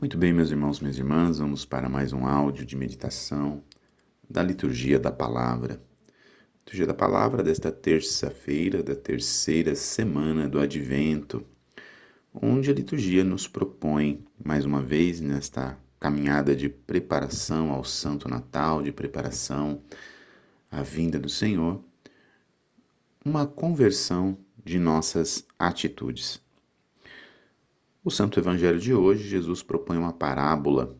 Muito bem, meus irmãos, minhas irmãs, vamos para mais um áudio de meditação da liturgia da palavra. Liturgia da palavra desta terça-feira, da terceira semana do Advento, onde a liturgia nos propõe, mais uma vez, nesta caminhada de preparação ao Santo Natal, de preparação à vinda do Senhor, uma conversão de nossas atitudes. O Santo Evangelho de hoje, Jesus propõe uma parábola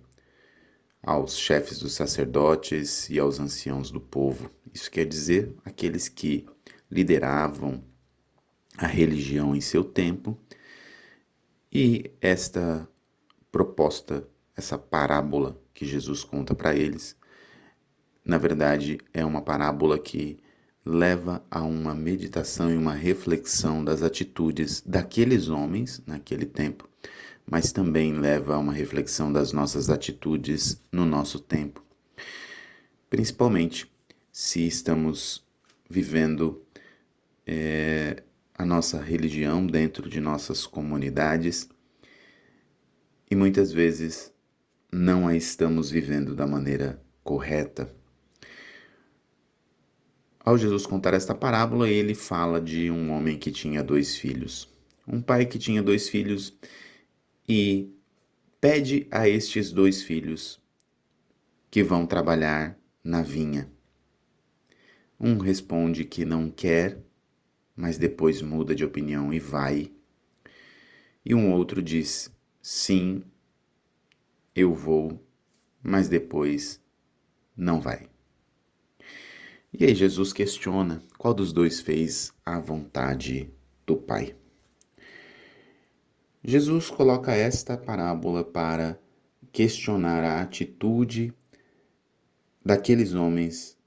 aos chefes dos sacerdotes e aos anciãos do povo. Isso quer dizer aqueles que lideravam a religião em seu tempo. E esta proposta, essa parábola que Jesus conta para eles, na verdade é uma parábola que leva a uma meditação e uma reflexão das atitudes daqueles homens naquele tempo mas também leva a uma reflexão das nossas atitudes no nosso tempo. Principalmente se estamos vivendo é, a nossa religião dentro de nossas comunidades e muitas vezes não a estamos vivendo da maneira correta. Ao Jesus contar esta parábola, ele fala de um homem que tinha dois filhos. Um pai que tinha dois filhos e pede a estes dois filhos que vão trabalhar na vinha. Um responde que não quer, mas depois muda de opinião e vai. E um outro diz: sim, eu vou, mas depois não vai. E aí Jesus questiona qual dos dois fez a vontade do Pai. Jesus coloca esta parábola para questionar a atitude daqueles homens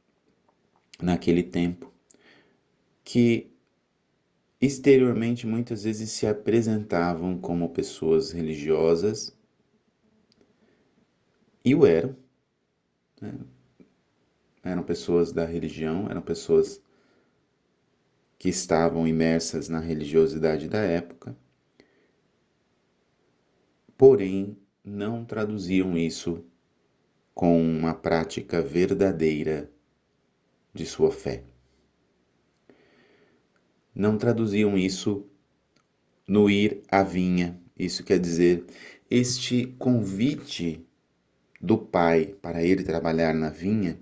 naquele tempo que exteriormente muitas vezes se apresentavam como pessoas religiosas e o eram. Né? Eram pessoas da religião, eram pessoas que estavam imersas na religiosidade da época porém não traduziam isso com uma prática verdadeira de sua fé. Não traduziam isso no ir à vinha. Isso quer dizer, este convite do pai para ele trabalhar na vinha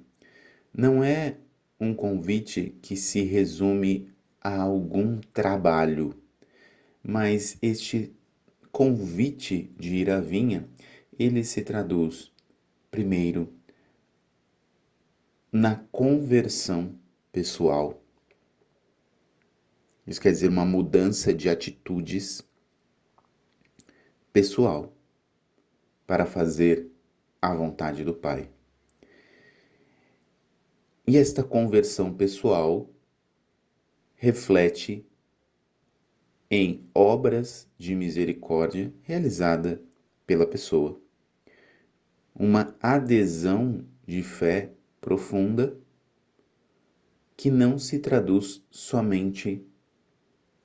não é um convite que se resume a algum trabalho, mas este convite de ir à vinha, ele se traduz, primeiro, na conversão pessoal. Isso quer dizer uma mudança de atitudes pessoal para fazer a vontade do Pai. E esta conversão pessoal reflete em obras de misericórdia realizada pela pessoa. Uma adesão de fé profunda que não se traduz somente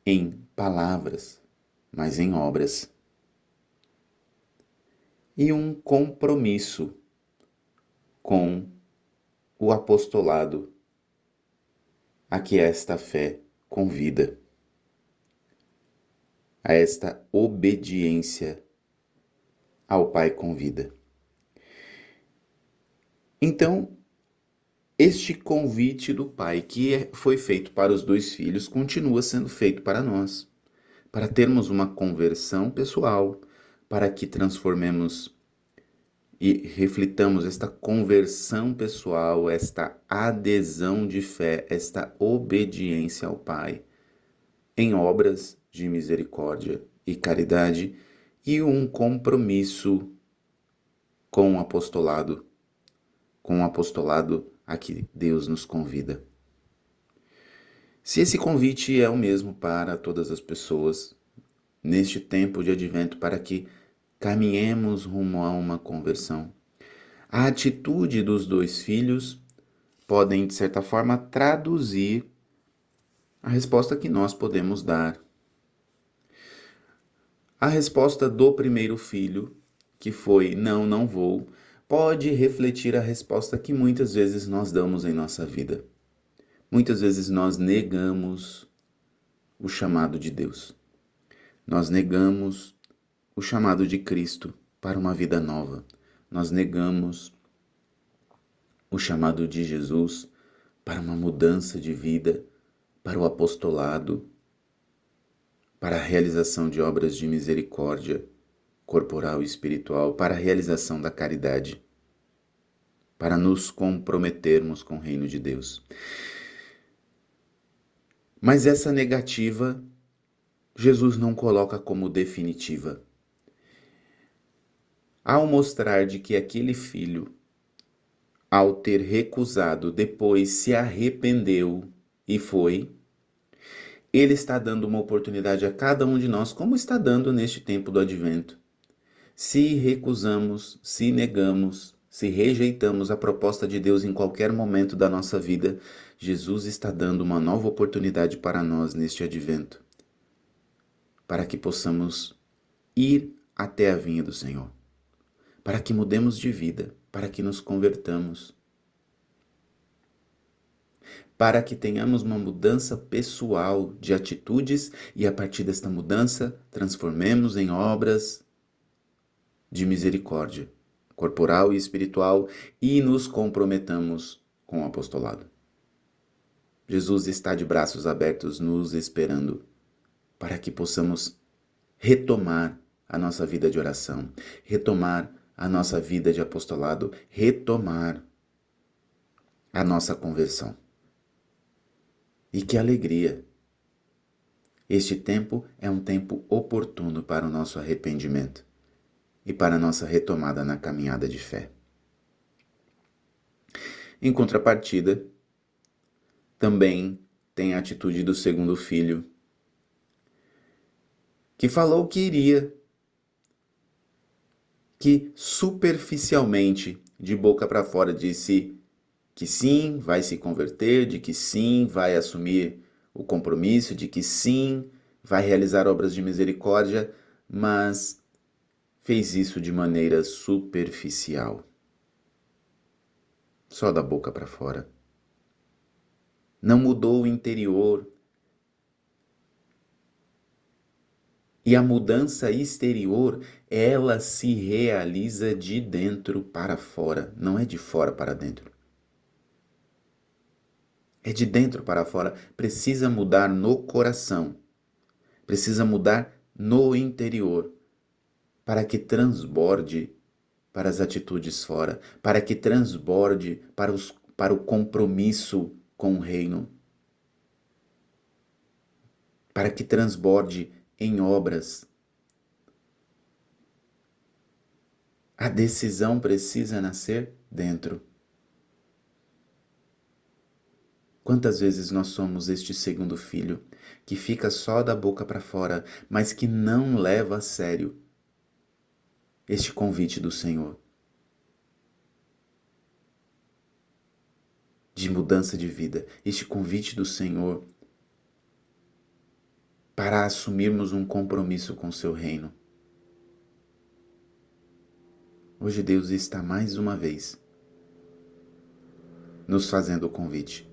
em palavras, mas em obras. E um compromisso com o apostolado a que esta fé convida a esta obediência ao Pai com vida. Então, este convite do Pai que é, foi feito para os dois filhos continua sendo feito para nós, para termos uma conversão pessoal, para que transformemos e reflitamos esta conversão pessoal, esta adesão de fé, esta obediência ao Pai em obras de misericórdia e caridade e um compromisso com o apostolado, com o apostolado a que Deus nos convida. Se esse convite é o mesmo para todas as pessoas neste tempo de advento para que caminhemos rumo a uma conversão, a atitude dos dois filhos podem de certa forma traduzir a resposta que nós podemos dar a resposta do primeiro filho, que foi não, não vou, pode refletir a resposta que muitas vezes nós damos em nossa vida. Muitas vezes nós negamos o chamado de Deus. Nós negamos o chamado de Cristo para uma vida nova. Nós negamos o chamado de Jesus para uma mudança de vida, para o apostolado, para a realização de obras de misericórdia corporal e espiritual, para a realização da caridade, para nos comprometermos com o reino de Deus. Mas essa negativa Jesus não coloca como definitiva. Ao mostrar de que aquele filho, ao ter recusado, depois se arrependeu e foi, ele está dando uma oportunidade a cada um de nós, como está dando neste tempo do advento. Se recusamos, se negamos, se rejeitamos a proposta de Deus em qualquer momento da nossa vida, Jesus está dando uma nova oportunidade para nós neste advento, para que possamos ir até a vinha do Senhor, para que mudemos de vida, para que nos convertamos para que tenhamos uma mudança pessoal de atitudes e a partir desta mudança transformemos em obras de misericórdia corporal e espiritual e nos comprometamos com o apostolado. Jesus está de braços abertos nos esperando para que possamos retomar a nossa vida de oração, retomar a nossa vida de apostolado, retomar a nossa conversão. E que alegria! Este tempo é um tempo oportuno para o nosso arrependimento e para a nossa retomada na caminhada de fé. Em contrapartida, também tem a atitude do segundo filho, que falou que iria, que superficialmente, de boca para fora, disse que sim, vai se converter, de que sim, vai assumir o compromisso, de que sim, vai realizar obras de misericórdia, mas fez isso de maneira superficial. Só da boca para fora. Não mudou o interior. E a mudança exterior, ela se realiza de dentro para fora, não é de fora para dentro. É de dentro para fora. Precisa mudar no coração. Precisa mudar no interior. Para que transborde para as atitudes fora. Para que transborde para, os, para o compromisso com o reino. Para que transborde em obras. A decisão precisa nascer dentro. Quantas vezes nós somos este segundo filho, que fica só da boca para fora, mas que não leva a sério este convite do Senhor de mudança de vida, este convite do Senhor para assumirmos um compromisso com seu reino. Hoje Deus está mais uma vez nos fazendo o convite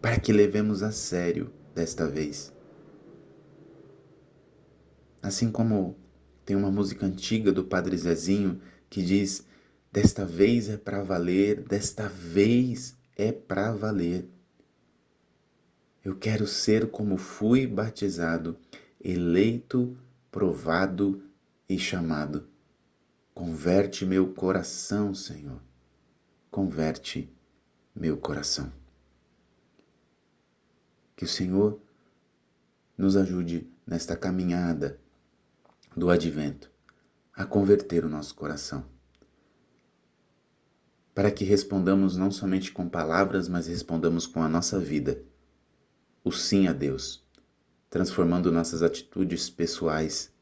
para que levemos a sério desta vez. Assim como tem uma música antiga do Padre Zezinho que diz: Desta vez é para valer, desta vez é para valer. Eu quero ser como fui batizado, eleito, provado e chamado. Converte meu coração, Senhor. Converte meu coração. Que o Senhor nos ajude nesta caminhada do advento a converter o nosso coração. Para que respondamos não somente com palavras, mas respondamos com a nossa vida. O sim a Deus, transformando nossas atitudes pessoais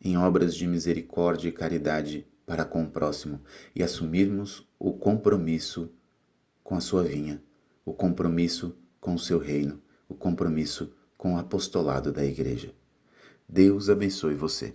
em obras de misericórdia e caridade para com o próximo e assumirmos o compromisso com a sua vinha, o compromisso com o seu reino o compromisso com o apostolado da Igreja. Deus abençoe você.